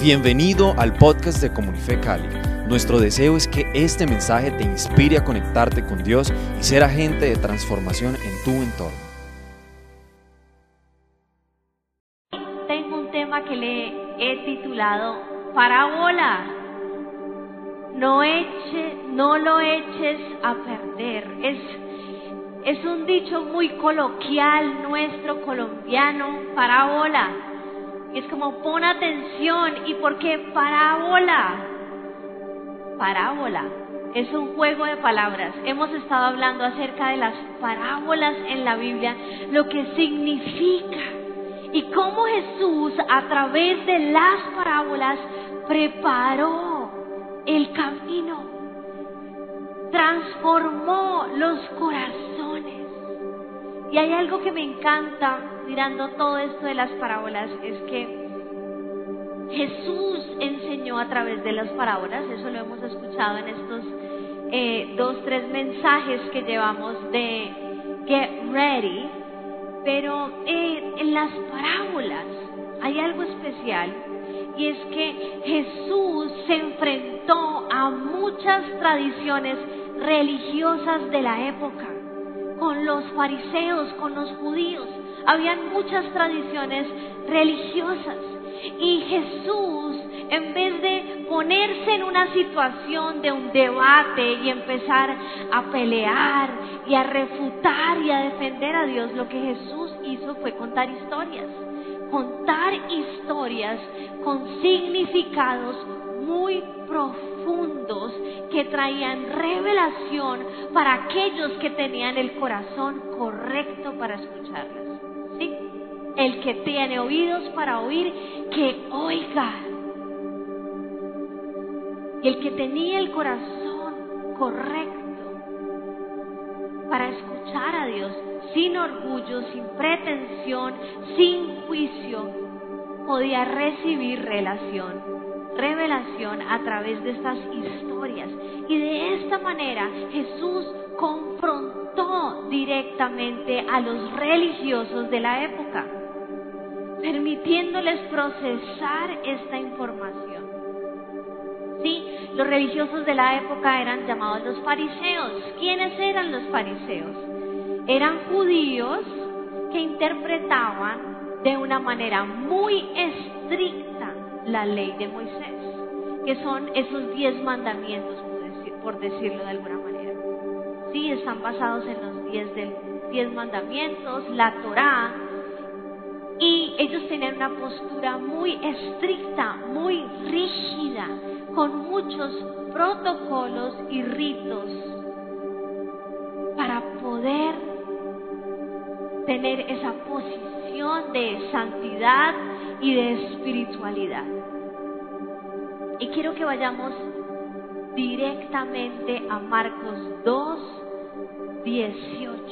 Bienvenido al podcast de Comunife Cali. Nuestro deseo es que este mensaje te inspire a conectarte con Dios y ser agente de transformación en tu entorno. Tengo un tema que le he titulado Parábola. No, eche, no lo eches a perder. Es, es un dicho muy coloquial nuestro colombiano, parábola. Es como pon atención. ¿Y por qué parábola? Parábola. Es un juego de palabras. Hemos estado hablando acerca de las parábolas en la Biblia, lo que significa y cómo Jesús a través de las parábolas preparó el camino, transformó los corazones. Y hay algo que me encanta mirando todo esto de las parábolas, es que Jesús enseñó a través de las parábolas, eso lo hemos escuchado en estos eh, dos, tres mensajes que llevamos de Get Ready, pero eh, en las parábolas hay algo especial y es que Jesús se enfrentó a muchas tradiciones religiosas de la época, con los fariseos, con los judíos. Habían muchas tradiciones religiosas y Jesús, en vez de ponerse en una situación de un debate y empezar a pelear y a refutar y a defender a Dios, lo que Jesús hizo fue contar historias. Contar historias con significados muy profundos que traían revelación para aquellos que tenían el corazón correcto para escucharlas. El que tiene oídos para oír, que oiga. Y el que tenía el corazón correcto para escuchar a Dios sin orgullo, sin pretensión, sin juicio, podía recibir relación, revelación a través de estas historias. Y de esta manera Jesús confrontó directamente a los religiosos de la época permitiéndoles procesar esta información. Sí, los religiosos de la época eran llamados los fariseos. ¿Quiénes eran los fariseos? Eran judíos que interpretaban de una manera muy estricta la ley de Moisés, que son esos diez mandamientos, por decirlo de alguna manera. Sí, están basados en los diez, diez mandamientos, la Torá, ellos tenían una postura muy estricta, muy rígida, con muchos protocolos y ritos para poder tener esa posición de santidad y de espiritualidad. Y quiero que vayamos directamente a Marcos 2, 18.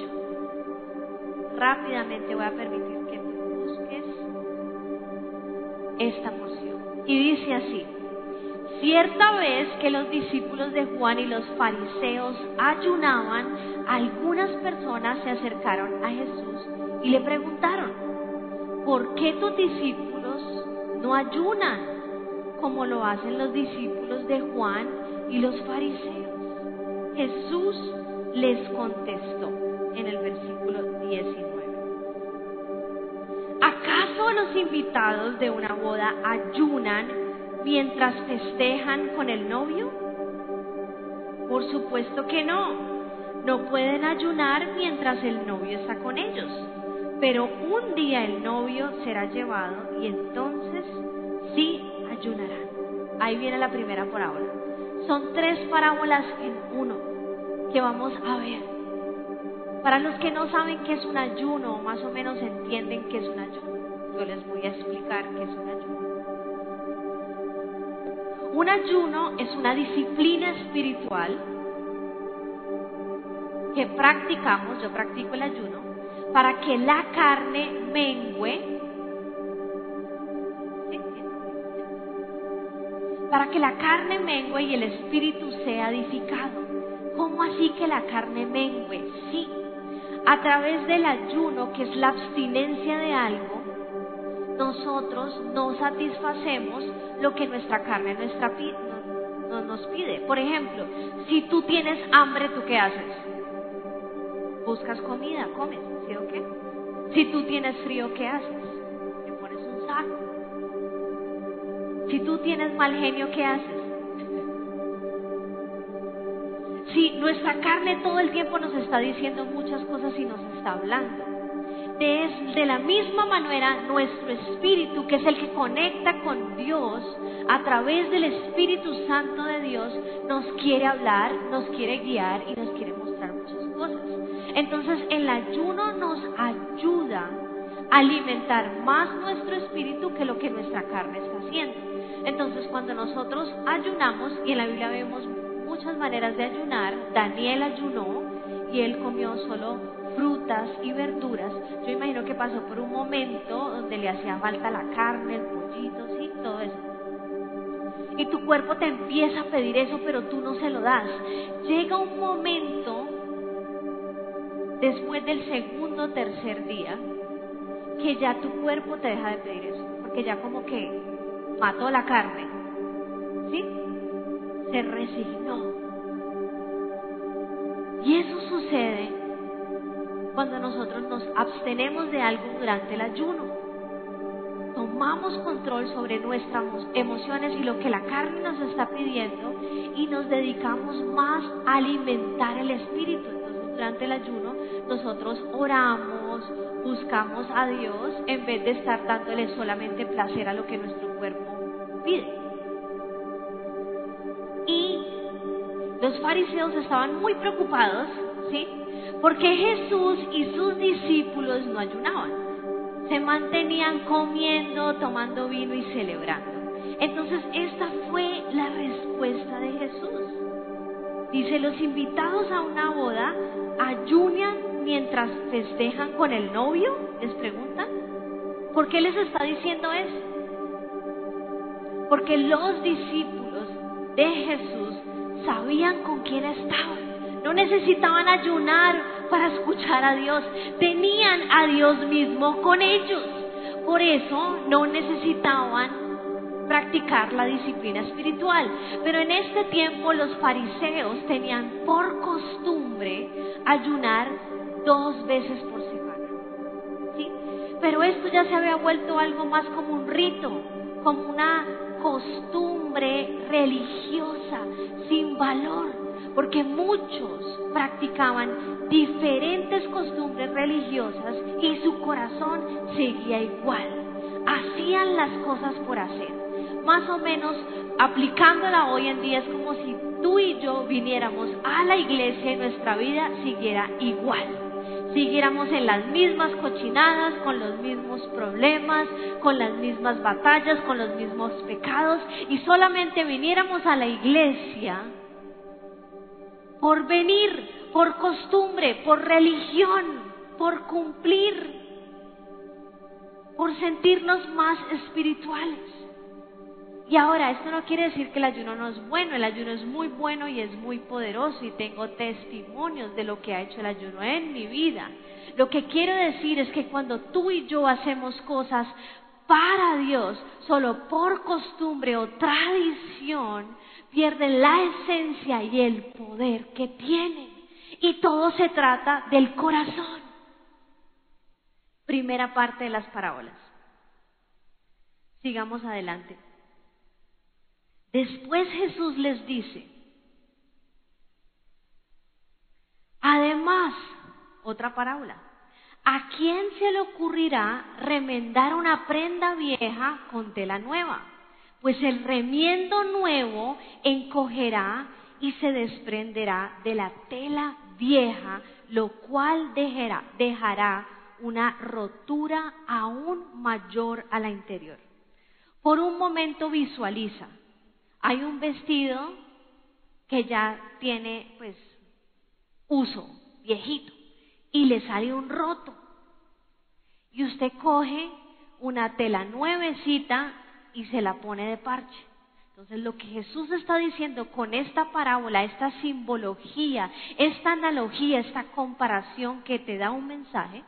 Rápidamente voy a permitir esta porción. Y dice así, cierta vez que los discípulos de Juan y los fariseos ayunaban, algunas personas se acercaron a Jesús y le preguntaron, ¿por qué tus discípulos no ayunan como lo hacen los discípulos de Juan y los fariseos? Jesús les contestó invitados de una boda ayunan mientras festejan con el novio? Por supuesto que no. No pueden ayunar mientras el novio está con ellos. Pero un día el novio será llevado y entonces sí ayunarán. Ahí viene la primera por ahora. Son tres parábolas en uno que vamos a ver. Para los que no saben qué es un ayuno, más o menos entienden qué es un ayuno, yo les voy a explicar qué es un ayuno. Un ayuno es una disciplina espiritual que practicamos, yo practico el ayuno, para que la carne mengue, para que la carne mengue y el espíritu sea edificado. ¿Cómo así que la carne mengue? Sí, a través del ayuno, que es la abstinencia de algo, nosotros no satisfacemos lo que nuestra carne nuestra no, nos pide. Por ejemplo, si tú tienes hambre, ¿tú qué haces? Buscas comida, comes, ¿sí o qué? Si tú tienes frío, ¿qué haces? Te pones un saco. Si tú tienes mal genio, ¿qué haces? Si nuestra carne todo el tiempo nos está diciendo muchas cosas y nos está hablando. De, la misma manera, nuestro espíritu, que es el que conecta con Dios a través del Espíritu Santo de Dios, nos quiere hablar, nos quiere guiar y nos quiere mostrar muchas cosas. Entonces, el ayuno nos ayuda a alimentar más nuestro espíritu que lo que nuestra carne está haciendo. Entonces, cuando nosotros ayunamos, y en la Biblia vemos muchas maneras de ayunar, Daniel ayunó y él comió solo frutas y verduras, yo imagino que pasó por un momento donde le hacía falta la carne, el pollito, sí, todo eso. Y tu cuerpo te empieza a pedir eso, pero tú no se lo das. Llega un momento, después del segundo o tercer día, que ya tu cuerpo te deja de pedir eso, porque ya como que mató la carne, ¿sí? Se resignó. Y eso sucede cuando nosotros nos abstenemos de algo durante el ayuno. Tomamos control sobre nuestras emociones y lo que la carne nos está pidiendo y nos dedicamos más a alimentar el espíritu. Entonces durante el ayuno nosotros oramos, buscamos a Dios en vez de estar dándole solamente placer a lo que nuestro cuerpo pide. Y los fariseos estaban muy preocupados, ¿sí? Porque Jesús y sus discípulos no ayunaban. Se mantenían comiendo, tomando vino y celebrando. Entonces esta fue la respuesta de Jesús. Dice, los invitados a una boda ayunan mientras festejan con el novio, les preguntan. ¿Por qué les está diciendo eso? Porque los discípulos de Jesús sabían con quién estaban. No necesitaban ayunar para escuchar a Dios, tenían a Dios mismo con ellos. Por eso no necesitaban practicar la disciplina espiritual. Pero en este tiempo los fariseos tenían por costumbre ayunar dos veces por semana. ¿sí? Pero esto ya se había vuelto algo más como un rito, como una costumbre religiosa, sin valor, porque muchos practicaban diferentes costumbres religiosas y su corazón seguía igual. Hacían las cosas por hacer. Más o menos aplicándola hoy en día es como si tú y yo viniéramos a la iglesia y nuestra vida siguiera igual siguiéramos en las mismas cochinadas, con los mismos problemas, con las mismas batallas, con los mismos pecados, y solamente viniéramos a la iglesia por venir, por costumbre, por religión, por cumplir, por sentirnos más espirituales. Y ahora, esto no quiere decir que el ayuno no es bueno, el ayuno es muy bueno y es muy poderoso y tengo testimonios de lo que ha hecho el ayuno en mi vida. Lo que quiero decir es que cuando tú y yo hacemos cosas para Dios, solo por costumbre o tradición, pierden la esencia y el poder que tienen. Y todo se trata del corazón. Primera parte de las parábolas. Sigamos adelante. Después Jesús les dice, además, otra parábola, ¿a quién se le ocurrirá remendar una prenda vieja con tela nueva? Pues el remiendo nuevo encogerá y se desprenderá de la tela vieja, lo cual dejará, dejará una rotura aún mayor a la interior. Por un momento visualiza, hay un vestido que ya tiene pues uso, viejito, y le sale un roto. Y usted coge una tela nuevecita y se la pone de parche. Entonces lo que Jesús está diciendo con esta parábola, esta simbología, esta analogía, esta comparación que te da un mensaje,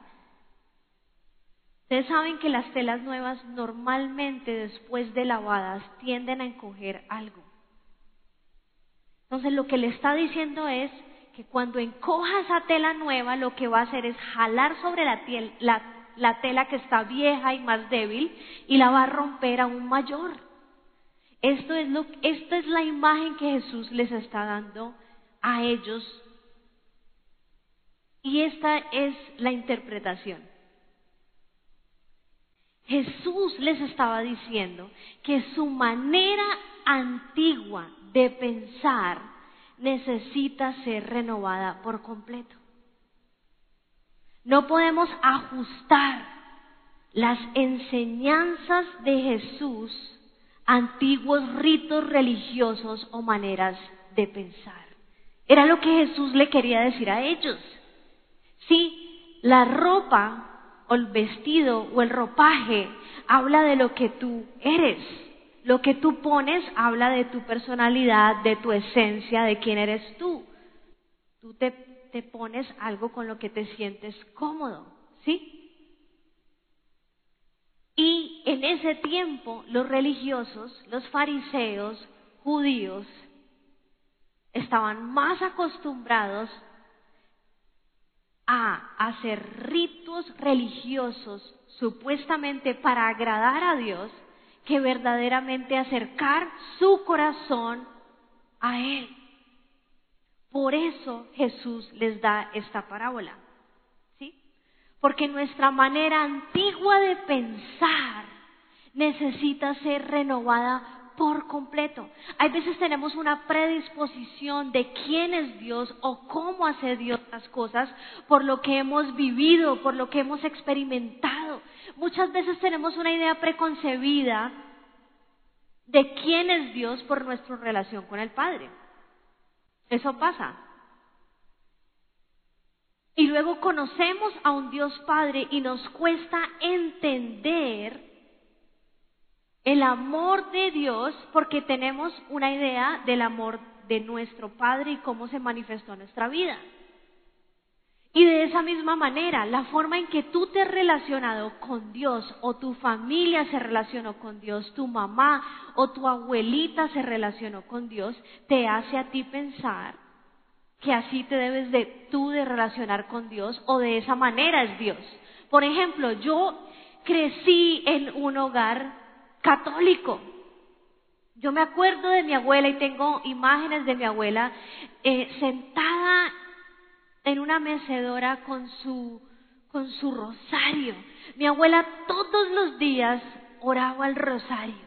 Ustedes saben que las telas nuevas normalmente después de lavadas tienden a encoger algo. Entonces lo que le está diciendo es que cuando encoja esa tela nueva, lo que va a hacer es jalar sobre la, la tela que está vieja y más débil y la va a romper aún mayor. Esto es lo, esta es la imagen que Jesús les está dando a ellos y esta es la interpretación. Jesús les estaba diciendo que su manera antigua de pensar necesita ser renovada por completo. No podemos ajustar las enseñanzas de Jesús antiguos ritos religiosos o maneras de pensar. Era lo que Jesús le quería decir a ellos. Sí, la ropa o el vestido o el ropaje habla de lo que tú eres. Lo que tú pones habla de tu personalidad, de tu esencia, de quién eres tú. Tú te, te pones algo con lo que te sientes cómodo, ¿sí? En ese tiempo los religiosos, los fariseos, judíos, estaban más acostumbrados a hacer ritos religiosos supuestamente para agradar a Dios que verdaderamente acercar su corazón a Él. Por eso Jesús les da esta parábola. ¿Sí? Porque nuestra manera antigua de pensar necesita ser renovada por completo. Hay veces tenemos una predisposición de quién es Dios o cómo hace Dios las cosas por lo que hemos vivido, por lo que hemos experimentado. Muchas veces tenemos una idea preconcebida de quién es Dios por nuestra relación con el Padre. Eso pasa. Y luego conocemos a un Dios Padre y nos cuesta entender el amor de Dios porque tenemos una idea del amor de nuestro Padre y cómo se manifestó en nuestra vida. Y de esa misma manera, la forma en que tú te has relacionado con Dios o tu familia se relacionó con Dios, tu mamá o tu abuelita se relacionó con Dios, te hace a ti pensar que así te debes de tú de relacionar con Dios o de esa manera es Dios. Por ejemplo, yo crecí en un hogar católico. Yo me acuerdo de mi abuela y tengo imágenes de mi abuela eh, sentada en una mecedora con su, con su rosario. Mi abuela todos los días oraba el rosario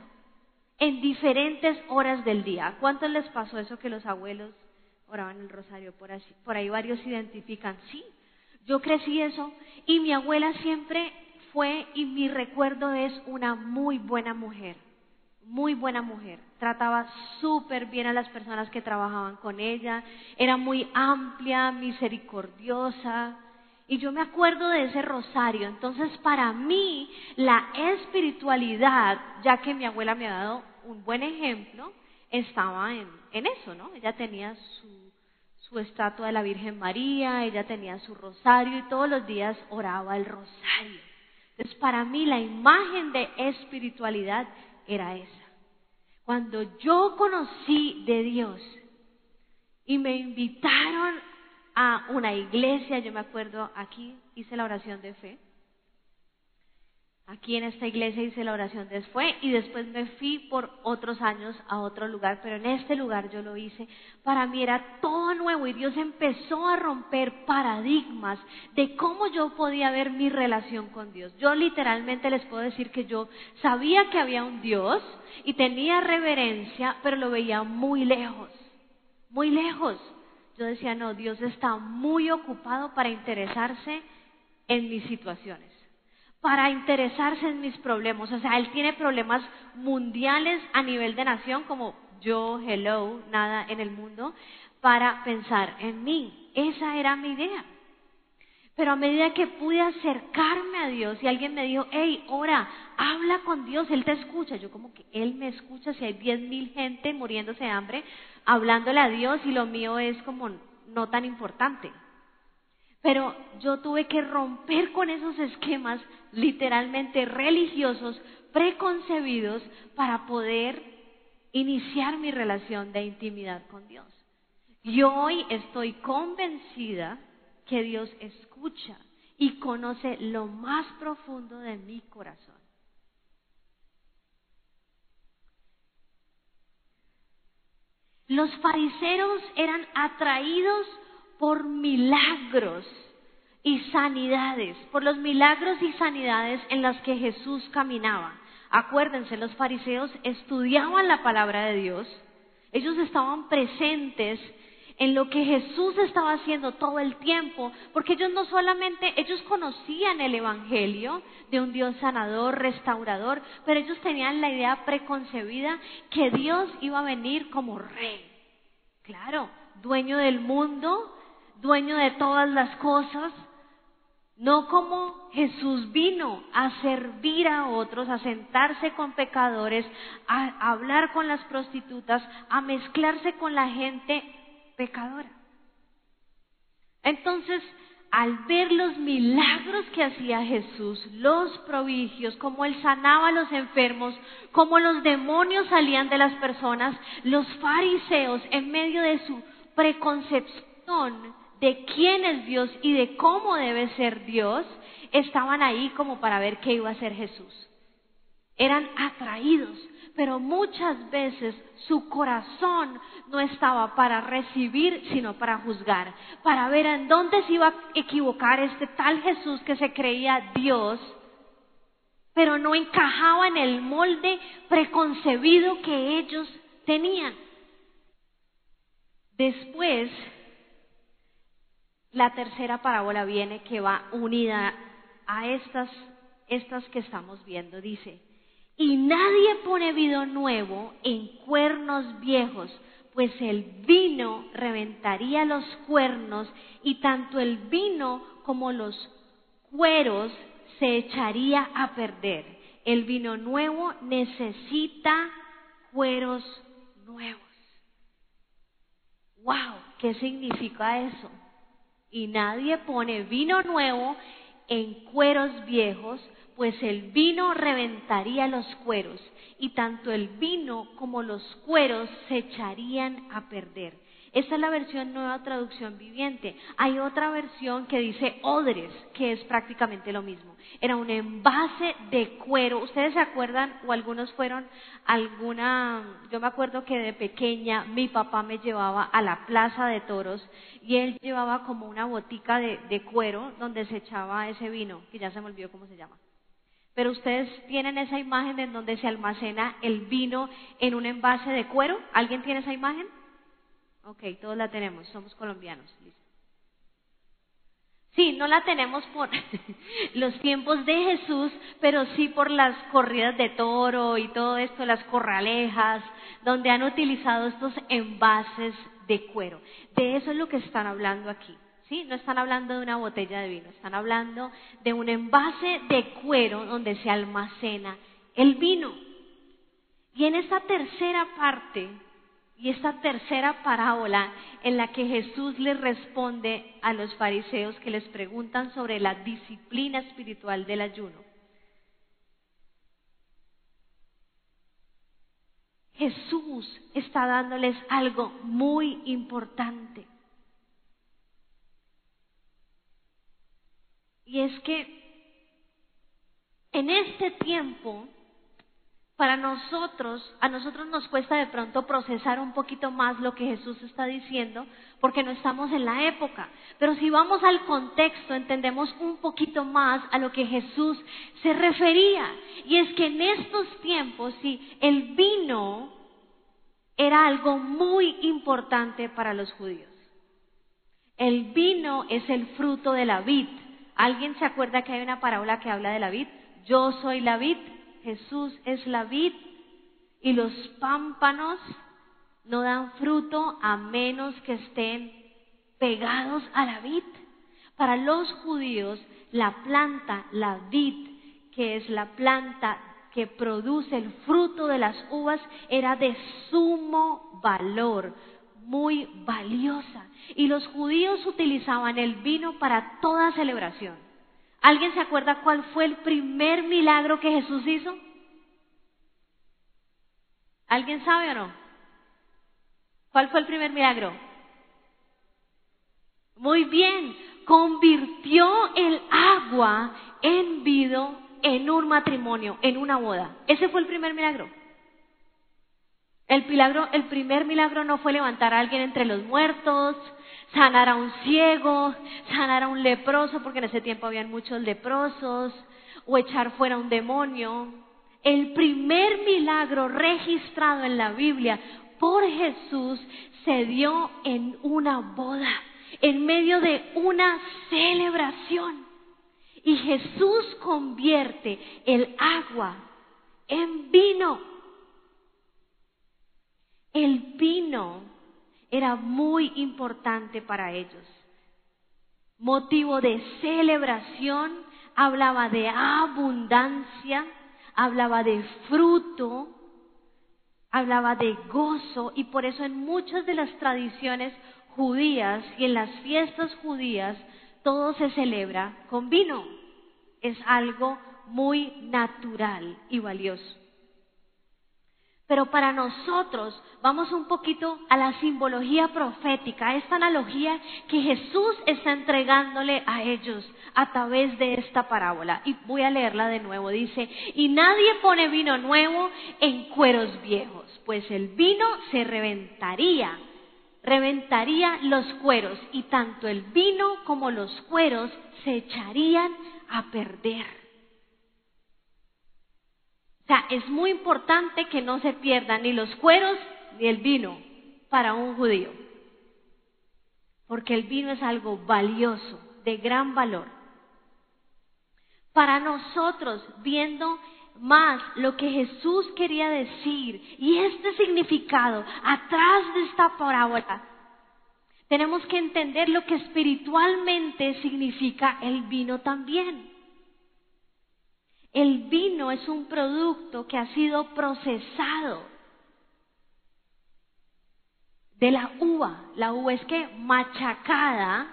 en diferentes horas del día. ¿Cuántos les pasó eso que los abuelos oraban el rosario? Por, así, por ahí varios identifican. Sí, yo crecí eso y mi abuela siempre fue y mi recuerdo es una muy buena mujer, muy buena mujer. Trataba súper bien a las personas que trabajaban con ella, era muy amplia, misericordiosa. Y yo me acuerdo de ese rosario. Entonces, para mí, la espiritualidad, ya que mi abuela me ha dado un buen ejemplo, estaba en, en eso, ¿no? Ella tenía su, su estatua de la Virgen María, ella tenía su rosario y todos los días oraba el rosario. Entonces, para mí la imagen de espiritualidad era esa. Cuando yo conocí de Dios y me invitaron a una iglesia, yo me acuerdo aquí hice la oración de fe, Aquí en esta iglesia hice la oración después y después me fui por otros años a otro lugar, pero en este lugar yo lo hice. Para mí era todo nuevo y Dios empezó a romper paradigmas de cómo yo podía ver mi relación con Dios. Yo literalmente les puedo decir que yo sabía que había un Dios y tenía reverencia, pero lo veía muy lejos, muy lejos. Yo decía, no, Dios está muy ocupado para interesarse en mis situaciones para interesarse en mis problemas. O sea, él tiene problemas mundiales a nivel de nación, como yo, hello, nada en el mundo, para pensar en mí. Esa era mi idea. Pero a medida que pude acercarme a Dios y alguien me dijo, hey, ora, habla con Dios, Él te escucha. Yo como que Él me escucha si hay diez mil gente muriéndose de hambre, hablándole a Dios y lo mío es como no tan importante. Pero yo tuve que romper con esos esquemas literalmente religiosos, preconcebidos, para poder iniciar mi relación de intimidad con Dios. Y hoy estoy convencida que Dios escucha y conoce lo más profundo de mi corazón. Los fariseos eran atraídos por milagros y sanidades, por los milagros y sanidades en las que Jesús caminaba. Acuérdense, los fariseos estudiaban la palabra de Dios, ellos estaban presentes en lo que Jesús estaba haciendo todo el tiempo, porque ellos no solamente, ellos conocían el Evangelio de un Dios sanador, restaurador, pero ellos tenían la idea preconcebida que Dios iba a venir como rey. Claro, dueño del mundo, dueño de todas las cosas, no como Jesús vino a servir a otros, a sentarse con pecadores, a hablar con las prostitutas, a mezclarse con la gente pecadora. Entonces, al ver los milagros que hacía Jesús, los prodigios, cómo él sanaba a los enfermos, cómo los demonios salían de las personas, los fariseos, en medio de su preconcepción de quién es Dios y de cómo debe ser Dios, estaban ahí como para ver qué iba a hacer Jesús. Eran atraídos, pero muchas veces su corazón no estaba para recibir, sino para juzgar, para ver en dónde se iba a equivocar este tal Jesús que se creía Dios, pero no encajaba en el molde preconcebido que ellos tenían. Después la tercera parábola viene que va unida a estas, estas que estamos viendo. Dice, y nadie pone vino nuevo en cuernos viejos, pues el vino reventaría los cuernos y tanto el vino como los cueros se echaría a perder. El vino nuevo necesita cueros nuevos. ¡Wow! ¿Qué significa eso? Y nadie pone vino nuevo en cueros viejos, pues el vino reventaría los cueros, y tanto el vino como los cueros se echarían a perder. Esta es la versión nueva traducción viviente. Hay otra versión que dice odres, que es prácticamente lo mismo. Era un envase de cuero. ¿Ustedes se acuerdan o algunos fueron alguna, yo me acuerdo que de pequeña mi papá me llevaba a la plaza de toros y él llevaba como una botica de, cuero donde se echaba ese vino, que ya se me olvidó cómo se llama. Pero ustedes tienen esa imagen en donde se almacena el vino en un envase de cuero. ¿Alguien tiene esa imagen? Ok, todos la tenemos, somos colombianos. Sí, no la tenemos por los tiempos de Jesús, pero sí por las corridas de toro y todo esto, las corralejas, donde han utilizado estos envases de cuero. De eso es lo que están hablando aquí. ¿sí? No están hablando de una botella de vino, están hablando de un envase de cuero donde se almacena el vino. Y en esta tercera parte y esta tercera parábola en la que Jesús les responde a los fariseos que les preguntan sobre la disciplina espiritual del ayuno. Jesús está dándoles algo muy importante. Y es que en este tiempo para nosotros, a nosotros nos cuesta de pronto procesar un poquito más lo que Jesús está diciendo, porque no estamos en la época. Pero si vamos al contexto, entendemos un poquito más a lo que Jesús se refería. Y es que en estos tiempos, sí, el vino era algo muy importante para los judíos. El vino es el fruto de la vid. ¿Alguien se acuerda que hay una parábola que habla de la vid? Yo soy la vid Jesús es la vid y los pámpanos no dan fruto a menos que estén pegados a la vid. Para los judíos, la planta, la vid, que es la planta que produce el fruto de las uvas, era de sumo valor, muy valiosa. Y los judíos utilizaban el vino para toda celebración. ¿Alguien se acuerda cuál fue el primer milagro que Jesús hizo? ¿Alguien sabe o no? ¿Cuál fue el primer milagro? Muy bien, convirtió el agua en vino en un matrimonio, en una boda. Ese fue el primer milagro. El, milagro, el primer milagro no fue levantar a alguien entre los muertos, sanar a un ciego, sanar a un leproso, porque en ese tiempo habían muchos leprosos, o echar fuera un demonio. El primer milagro registrado en la Biblia por Jesús se dio en una boda, en medio de una celebración. Y Jesús convierte el agua en vino. El vino era muy importante para ellos. Motivo de celebración, hablaba de abundancia, hablaba de fruto, hablaba de gozo y por eso en muchas de las tradiciones judías y en las fiestas judías todo se celebra con vino. Es algo muy natural y valioso. Pero para nosotros vamos un poquito a la simbología profética, a esta analogía que Jesús está entregándole a ellos a través de esta parábola. Y voy a leerla de nuevo. Dice, y nadie pone vino nuevo en cueros viejos, pues el vino se reventaría, reventaría los cueros y tanto el vino como los cueros se echarían a perder sea, es muy importante que no se pierdan ni los cueros ni el vino para un judío. Porque el vino es algo valioso, de gran valor. Para nosotros, viendo más lo que Jesús quería decir y este significado atrás de esta parábola, tenemos que entender lo que espiritualmente significa el vino también. El vino es un producto que ha sido procesado de la uva. La uva es que machacada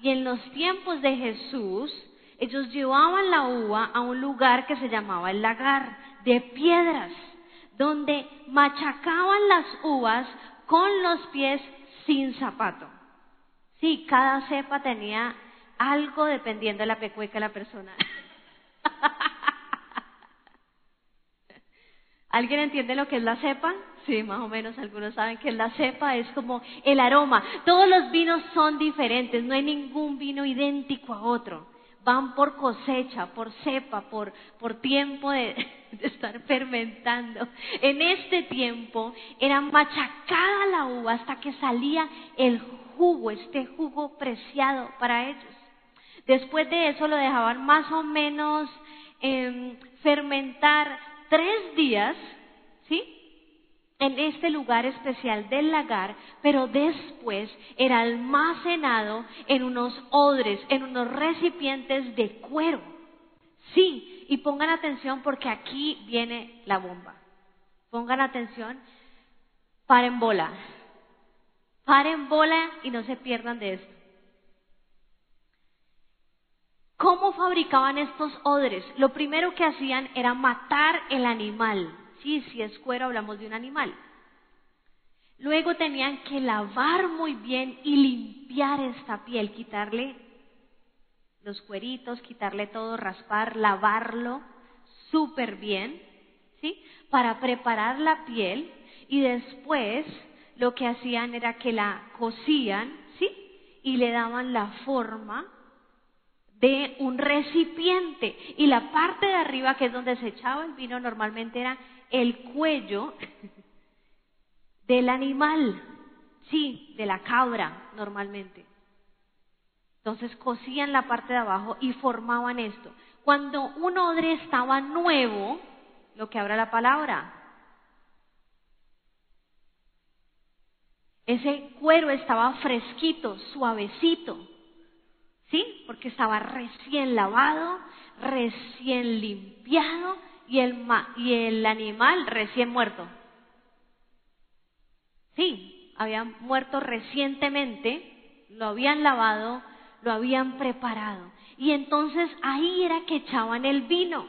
y en los tiempos de Jesús ellos llevaban la uva a un lugar que se llamaba el lagar de piedras, donde machacaban las uvas con los pies sin zapato. Sí, cada cepa tenía algo dependiendo de la pecueca de la persona. ¿Alguien entiende lo que es la cepa? Sí, más o menos algunos saben que la cepa es como el aroma. Todos los vinos son diferentes, no hay ningún vino idéntico a otro. Van por cosecha, por cepa, por, por tiempo de, de estar fermentando. En este tiempo era machacada la uva hasta que salía el jugo, este jugo preciado para ellos. Después de eso lo dejaban más o menos eh, fermentar tres días, ¿sí? En este lugar especial del lagar, pero después era almacenado en unos odres, en unos recipientes de cuero. Sí, y pongan atención porque aquí viene la bomba. Pongan atención, paren bola. Paren bola y no se pierdan de esto. ¿Cómo fabricaban estos odres? Lo primero que hacían era matar el animal. Sí, si es cuero hablamos de un animal. Luego tenían que lavar muy bien y limpiar esta piel, quitarle los cueritos, quitarle todo, raspar, lavarlo súper bien, ¿sí? Para preparar la piel y después lo que hacían era que la cocían, ¿sí? Y le daban la forma de un recipiente y la parte de arriba, que es donde se echaba el vino, normalmente era el cuello del animal, sí, de la cabra normalmente. Entonces cosían la parte de abajo y formaban esto. Cuando un odre estaba nuevo, lo que habla la palabra, ese cuero estaba fresquito, suavecito. ¿Sí? Porque estaba recién lavado, recién limpiado y el, y el animal recién muerto. Sí, había muerto recientemente, lo habían lavado, lo habían preparado. Y entonces ahí era que echaban el vino,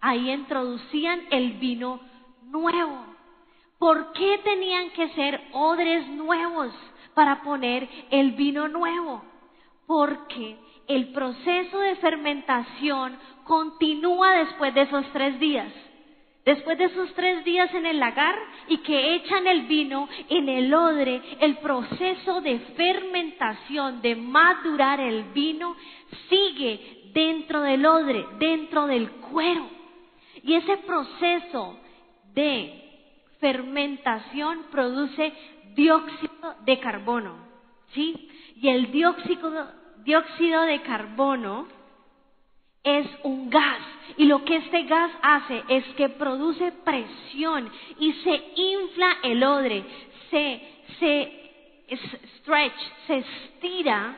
ahí introducían el vino nuevo. ¿Por qué tenían que ser odres nuevos para poner el vino nuevo? Porque el proceso de fermentación continúa después de esos tres días. Después de esos tres días en el lagar y que echan el vino en el odre, el proceso de fermentación, de madurar el vino, sigue dentro del odre, dentro del cuero. Y ese proceso de fermentación produce dióxido de carbono, ¿sí? Y el dióxido dióxido de carbono es un gas y lo que este gas hace es que produce presión y se infla el odre, se, se stretch, se estira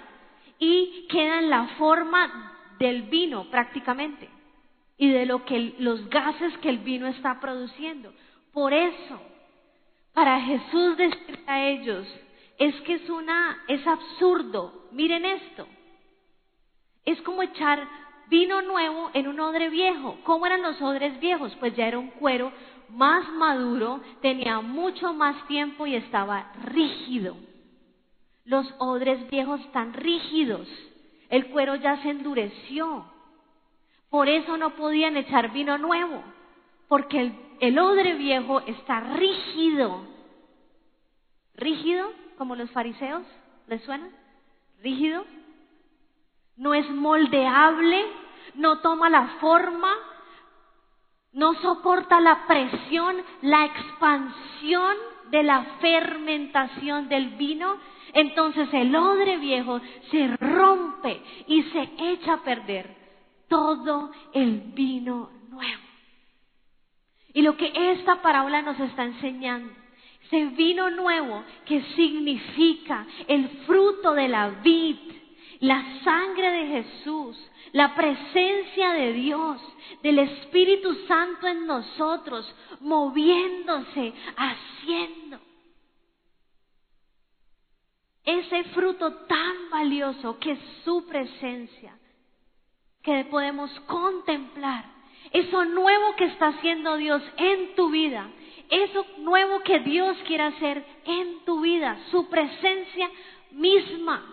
y queda en la forma del vino prácticamente y de lo que los gases que el vino está produciendo. Por eso, para Jesús decir a ellos, es que es una, es absurdo. Miren esto. Es como echar vino nuevo en un odre viejo. ¿Cómo eran los odres viejos? Pues ya era un cuero más maduro, tenía mucho más tiempo y estaba rígido. Los odres viejos están rígidos. El cuero ya se endureció. Por eso no podían echar vino nuevo, porque el, el odre viejo está rígido. ¿Rígido? como los fariseos? ¿Les suena? ¿Rígido? No es moldeable, no toma la forma, no soporta la presión, la expansión de la fermentación del vino, entonces el odre viejo se rompe y se echa a perder todo el vino nuevo. Y lo que esta parábola nos está enseñando ese vino nuevo que significa el fruto de la vid, la sangre de Jesús, la presencia de Dios, del Espíritu Santo en nosotros, moviéndose, haciendo. Ese fruto tan valioso que es su presencia, que podemos contemplar, eso nuevo que está haciendo Dios en tu vida, eso nuevo que Dios quiere hacer en tu vida, su presencia misma.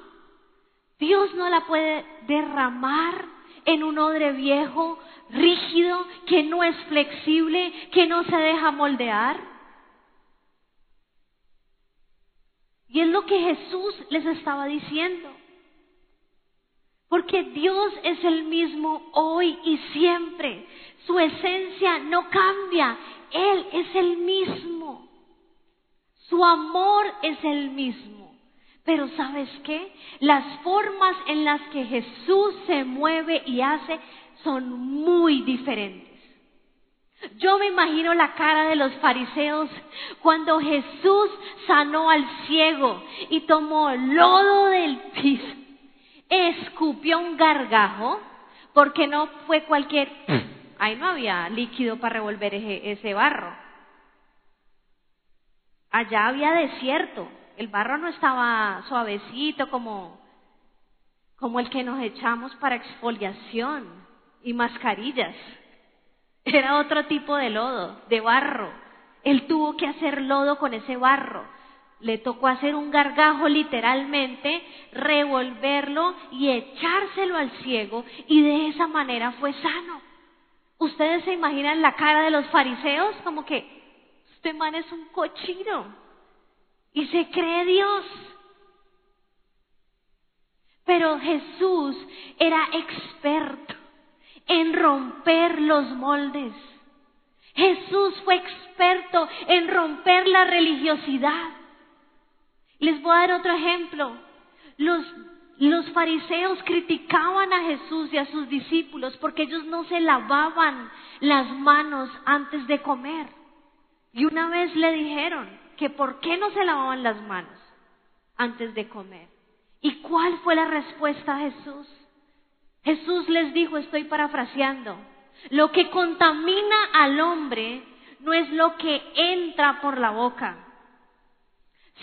Dios no la puede derramar en un odre viejo, rígido, que no es flexible, que no se deja moldear. Y es lo que Jesús les estaba diciendo. Porque Dios es el mismo hoy y siempre. Su esencia no cambia. Él es el mismo. Su amor es el mismo. Pero ¿sabes qué? Las formas en las que Jesús se mueve y hace son muy diferentes. Yo me imagino la cara de los fariseos cuando Jesús sanó al ciego y tomó lodo del piso, escupió un gargajo, porque no fue cualquier Ahí no había líquido para revolver ese, barro. Allá había desierto. El barro no estaba suavecito como, como el que nos echamos para exfoliación y mascarillas. Era otro tipo de lodo, de barro. Él tuvo que hacer lodo con ese barro. Le tocó hacer un gargajo literalmente, revolverlo y echárselo al ciego y de esa manera fue sano. Ustedes se imaginan la cara de los fariseos como que este man es un cochino y se cree Dios. Pero Jesús era experto en romper los moldes. Jesús fue experto en romper la religiosidad. Les voy a dar otro ejemplo. Los los fariseos criticaban a Jesús y a sus discípulos porque ellos no se lavaban las manos antes de comer. Y una vez le dijeron que por qué no se lavaban las manos antes de comer. ¿Y cuál fue la respuesta a Jesús? Jesús les dijo, estoy parafraseando, lo que contamina al hombre no es lo que entra por la boca,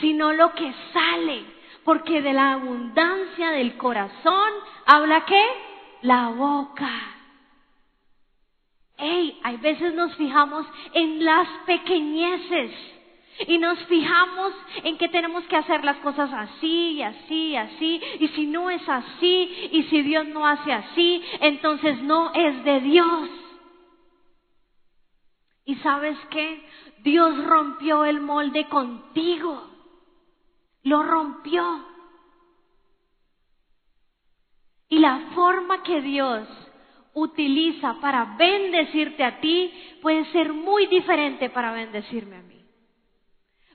sino lo que sale, porque de la abundancia del corazón habla qué? La boca. Hey, hay veces nos fijamos en las pequeñeces y nos fijamos en que tenemos que hacer las cosas así así así. Y si no es así y si Dios no hace así, entonces no es de Dios. ¿Y sabes qué? Dios rompió el molde contigo. Lo rompió. Y la forma que Dios utiliza para bendecirte a ti puede ser muy diferente para bendecirme a mí.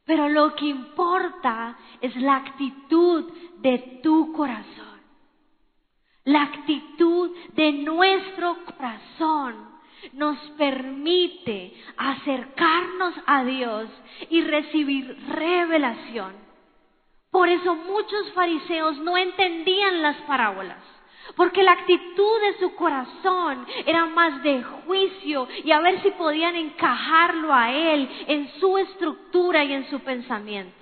Pero lo que importa es la actitud de tu corazón. La actitud de nuestro corazón nos permite acercarnos a Dios y recibir revelación. Por eso muchos fariseos no entendían las parábolas, porque la actitud de su corazón era más de juicio y a ver si podían encajarlo a Él en su estructura y en su pensamiento.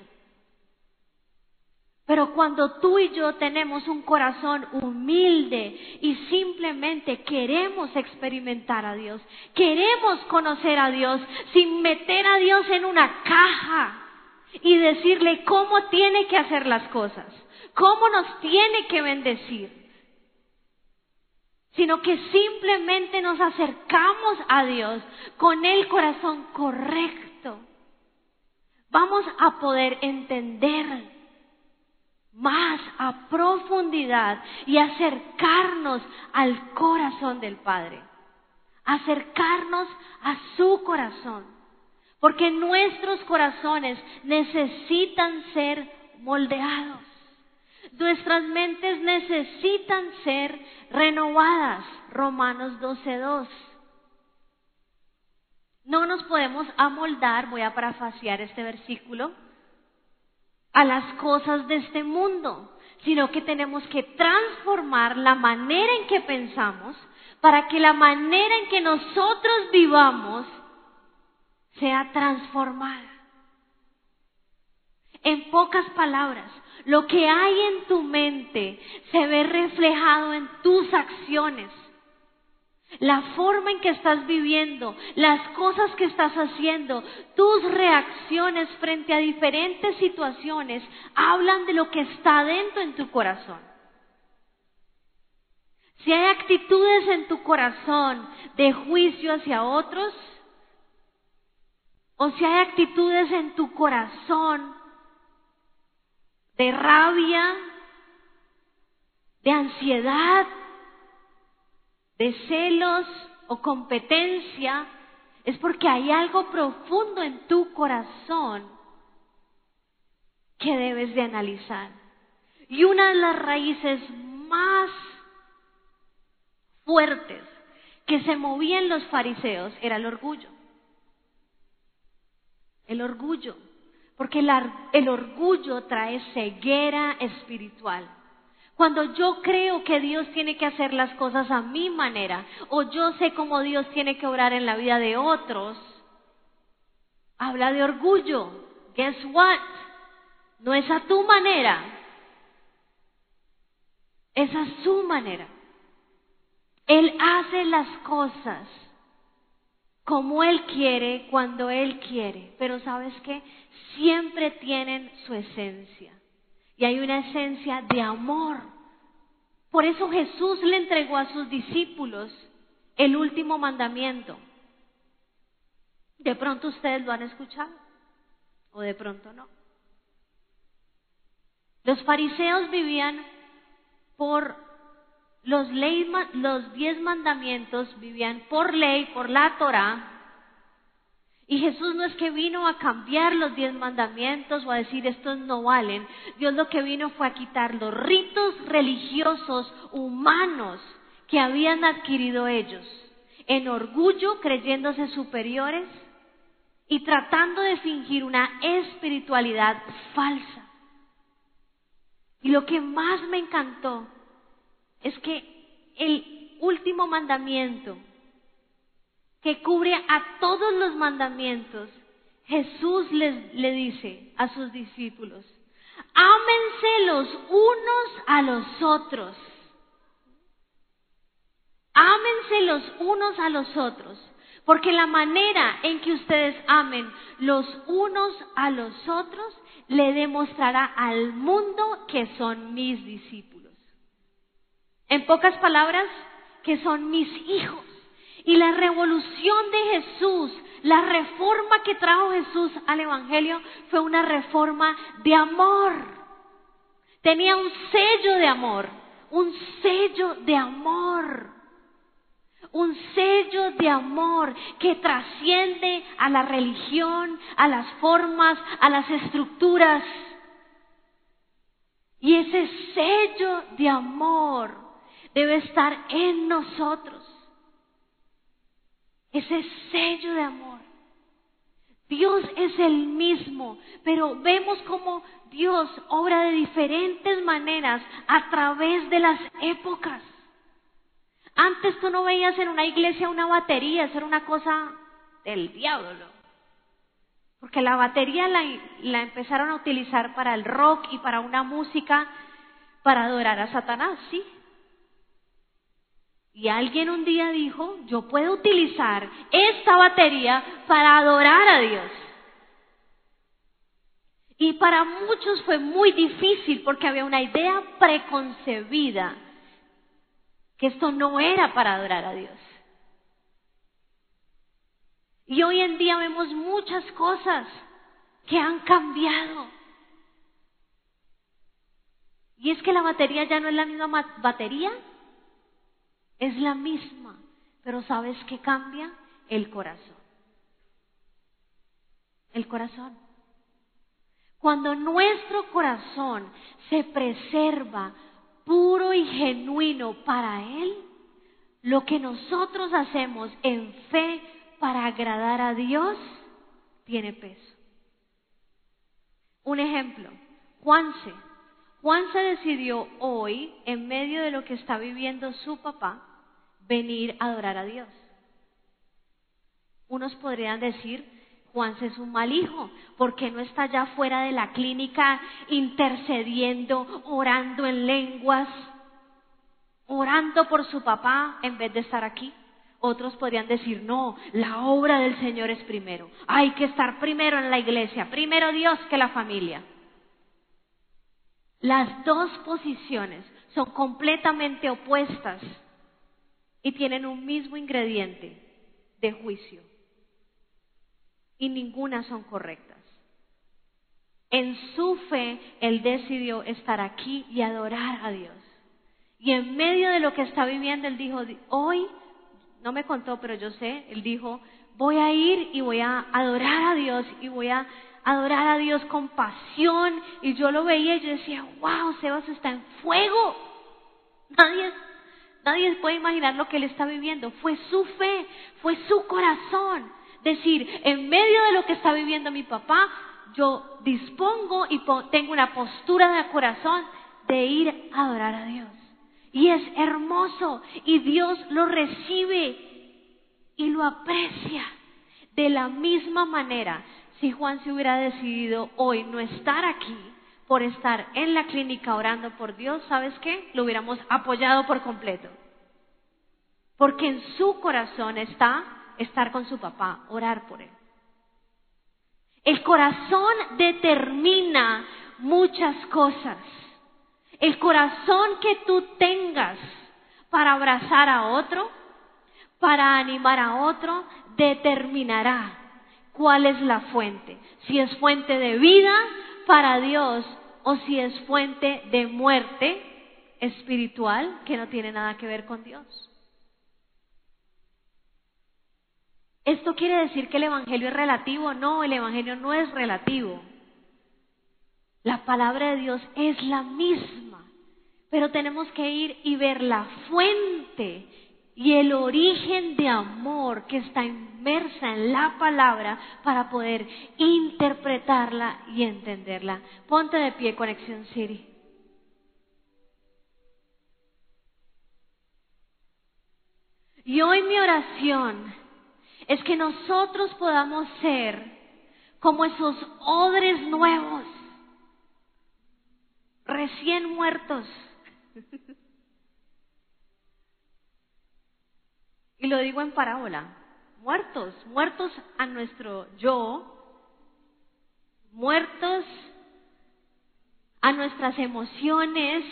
Pero cuando tú y yo tenemos un corazón humilde y simplemente queremos experimentar a Dios, queremos conocer a Dios sin meter a Dios en una caja y decirle cómo tiene que hacer las cosas, cómo nos tiene que bendecir, sino que simplemente nos acercamos a Dios con el corazón correcto, vamos a poder entender más a profundidad y acercarnos al corazón del Padre, acercarnos a su corazón, porque nuestros corazones necesitan ser moldeados, nuestras mentes necesitan ser renovadas, Romanos 12.2. No nos podemos amoldar, voy a parafasear este versículo, a las cosas de este mundo, sino que tenemos que transformar la manera en que pensamos para que la manera en que nosotros vivamos sea transformada. En pocas palabras, lo que hay en tu mente se ve reflejado en tus acciones. La forma en que estás viviendo, las cosas que estás haciendo, tus reacciones frente a diferentes situaciones hablan de lo que está dentro en tu corazón. Si hay actitudes en tu corazón de juicio hacia otros, o si hay actitudes en tu corazón de rabia, de ansiedad, de celos o competencia, es porque hay algo profundo en tu corazón que debes de analizar. Y una de las raíces más fuertes que se movían los fariseos era el orgullo. El orgullo, porque el, orgullo trae ceguera espiritual. Cuando yo creo que Dios tiene que hacer las cosas a mi manera, o yo sé cómo Dios tiene que obrar en la vida de otros, habla de orgullo. Guess what? No es a tu manera, es a su manera. Él hace las cosas como Él quiere, cuando Él quiere, pero sabes qué? Siempre tienen su esencia y hay una esencia de amor. Por eso Jesús le entregó a sus discípulos el último mandamiento. De pronto ustedes lo han escuchado o de pronto no. Los fariseos vivían por los, los diez mandamientos, vivían por ley, por la Torah, y Jesús no es que vino a cambiar los diez mandamientos o a decir estos no valen. Dios lo que vino fue a quitar los ritos religiosos humanos que habían adquirido ellos, en orgullo, creyéndose superiores y tratando de fingir una espiritualidad falsa. Y lo que más me encantó es que el último mandamiento que cubre a todos los mandamientos, Jesús les, le dice a sus discípulos, ámense los unos a los otros. Ámense los unos a los otros, porque la manera en que ustedes amen los unos a los otros le demostrará al mundo que son mis discípulos. En pocas palabras, que son mis hijos. Y la revolución de Jesús, la reforma que trajo Jesús al Evangelio fue una reforma de amor. Tenía un sello de amor, un sello de amor un sello de amor que trasciende a la religión, a las formas, a las estructuras. Y ese sello de amor debe estar en nosotros. Ese sello de amor. Dios es el mismo, pero vemos como Dios obra de diferentes maneras a través de las épocas. Antes tú no veías en una iglesia una batería, eso era una cosa del diablo. Porque la batería la, la empezaron a utilizar para el rock y para una música para adorar a Satanás, ¿sí? Y alguien un día dijo, yo puedo utilizar esta batería para adorar a Dios. Y para muchos fue muy difícil porque había una idea preconcebida que esto no era para adorar a Dios. Y hoy en día vemos muchas cosas que han cambiado. Y es que la batería ya no es la misma batería, es la misma, pero ¿sabes qué cambia? El corazón. El corazón. Cuando nuestro corazón se preserva puro y genuino para Él, lo que nosotros hacemos en fe para agradar a Dios tiene peso. Un ejemplo, Juanse. Juanse decidió hoy, en medio de lo que está viviendo su papá, venir a adorar a Dios. Unos podrían decir, Juanse es un mal hijo, porque no está allá fuera de la clínica intercediendo, orando en lenguas, orando por su papá en vez de estar aquí? Otros podrían decir, no, la obra del Señor es primero. Hay que estar primero en la iglesia, primero Dios que la familia. Las dos posiciones son completamente opuestas y tienen un mismo ingrediente de juicio y ninguna son correctas. En su fe, él decidió estar aquí y adorar a Dios. Y en medio de lo que está viviendo, él dijo, hoy, no me contó, pero yo sé, él dijo, voy a ir y voy a adorar a Dios y voy a adorar a Dios con pasión. Y yo lo veía y yo decía, wow, Sebas está en fuego. Nadie, nadie puede imaginar lo que él está viviendo. Fue su fe, fue su corazón decir, en medio de lo que está viviendo mi papá, yo dispongo y tengo una postura de corazón de ir a adorar a Dios. Y es hermoso y Dios lo recibe y lo aprecia. De la misma manera, si Juan se hubiera decidido hoy no estar aquí por estar en la clínica orando por Dios, ¿sabes qué? Lo hubiéramos apoyado por completo. Porque en su corazón está estar con su papá, orar por él. El corazón determina muchas cosas. El corazón que tú tengas para abrazar a otro, para animar a otro, determinará cuál es la fuente. Si es fuente de vida para Dios o si es fuente de muerte espiritual que no tiene nada que ver con Dios. ¿Esto quiere decir que el Evangelio es relativo? No, el Evangelio no es relativo. La palabra de Dios es la misma, pero tenemos que ir y ver la fuente y el origen de amor que está inmersa en la palabra para poder interpretarla y entenderla. Ponte de pie, Conexión City. Y hoy mi oración es que nosotros podamos ser como esos odres nuevos, recién muertos. Y lo digo en parábola, muertos, muertos a nuestro yo, muertos a nuestras emociones,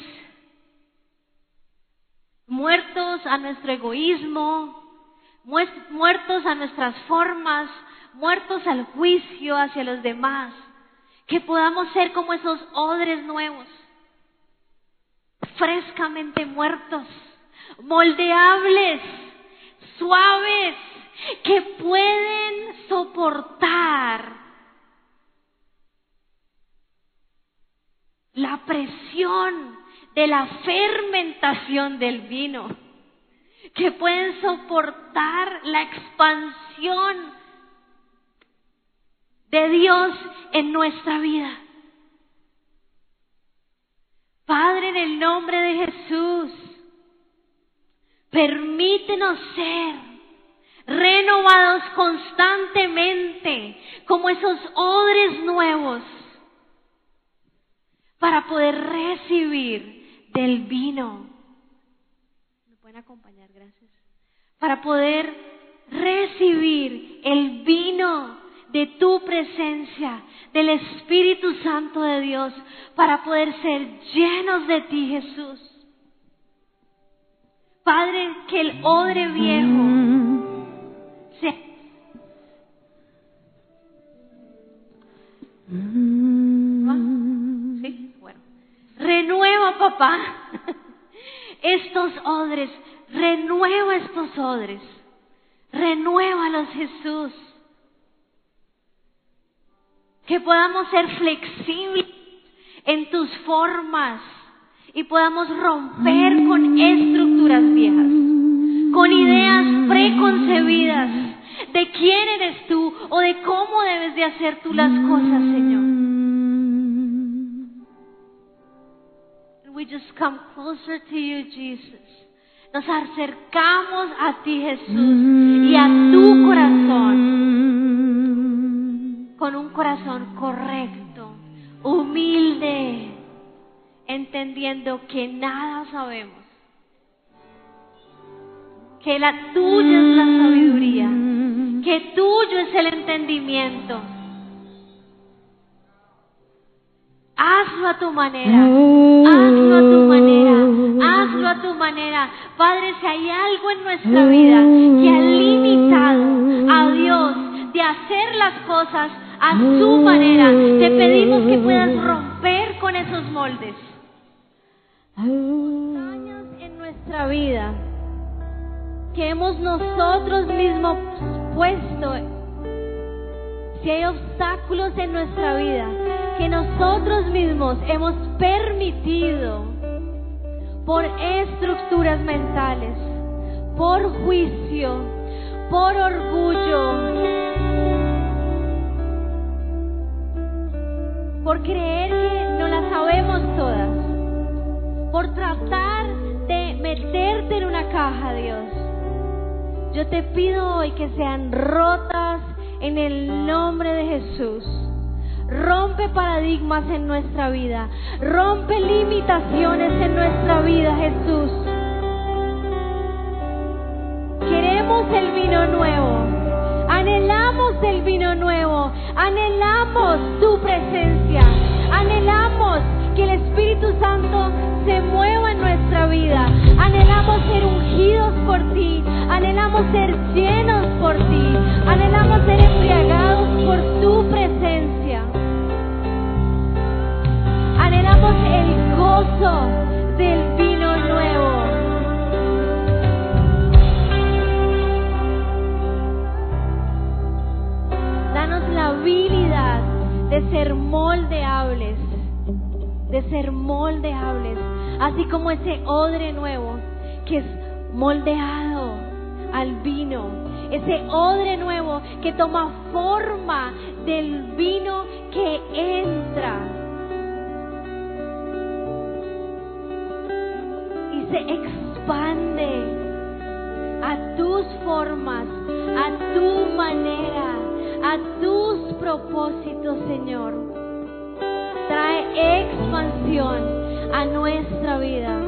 muertos a nuestro egoísmo, muertos a nuestras formas, muertos al juicio hacia los demás, que podamos ser como esos odres nuevos, frescamente muertos, moldeables, suaves, que pueden soportar la presión de la fermentación del vino, que pueden soportar la expansión de Dios en nuestra vida. Padre, en el nombre de Jesús, permítenos ser renovados constantemente como esos odres nuevos para poder recibir del vino. ¿Me pueden acompañar? Gracias. Para poder recibir el vino de tu presencia, del Espíritu Santo de Dios, para poder ser llenos de ti, Jesús. Padre, que el odre viejo se... ¿Sí? Bueno. Renueva, papá, estos odres. Renueva estos odres. Renuévalos, Jesús que podamos ser flexibles en tus formas y podamos romper con estructuras viejas, con ideas preconcebidas de quién eres tú o de cómo debes de hacer tú las cosas, Señor. We just come closer to you, Jesus. Nos acercamos a ti, Jesús, y a tu corazón con un corazón correcto, humilde, entendiendo que nada sabemos, que la tuya es la sabiduría, que tuyo es el entendimiento. Hazlo a tu manera, hazlo a tu manera, hazlo a tu manera. Padre, si hay algo en nuestra vida que ha limitado a Dios de hacer las cosas a su manera. Te pedimos que puedas romper con esos moldes. Años en nuestra vida que hemos nosotros mismos puesto, si hay obstáculos en nuestra vida que nosotros mismos hemos permitido por estructuras mentales, por juicio, por orgullo, por creer que no las sabemos todas, por tratar de meterte en una caja, Dios. Yo te pido hoy que sean rotas en el nombre de Jesús. Rompe paradigmas en nuestra vida. Rompe limitaciones en nuestra vida, Jesús. Queremos el vino nuevo. Anhelamos el vino nuevo, anhelamos tu presencia, anhelamos que el Espíritu Santo se mueva en nuestra vida, anhelamos ser ungidos por ti, anhelamos ser llenos por ti, anhelamos ser embriagados por tu presencia, anhelamos el gozo del vino nuevo. la habilidad de ser moldeables, de ser moldeables, así como ese odre nuevo que es moldeado al vino, ese odre nuevo que toma forma del vino que entra y se expande a tus formas, a tu manera a tus propósitos, Señor. Trae expansión a nuestra vida.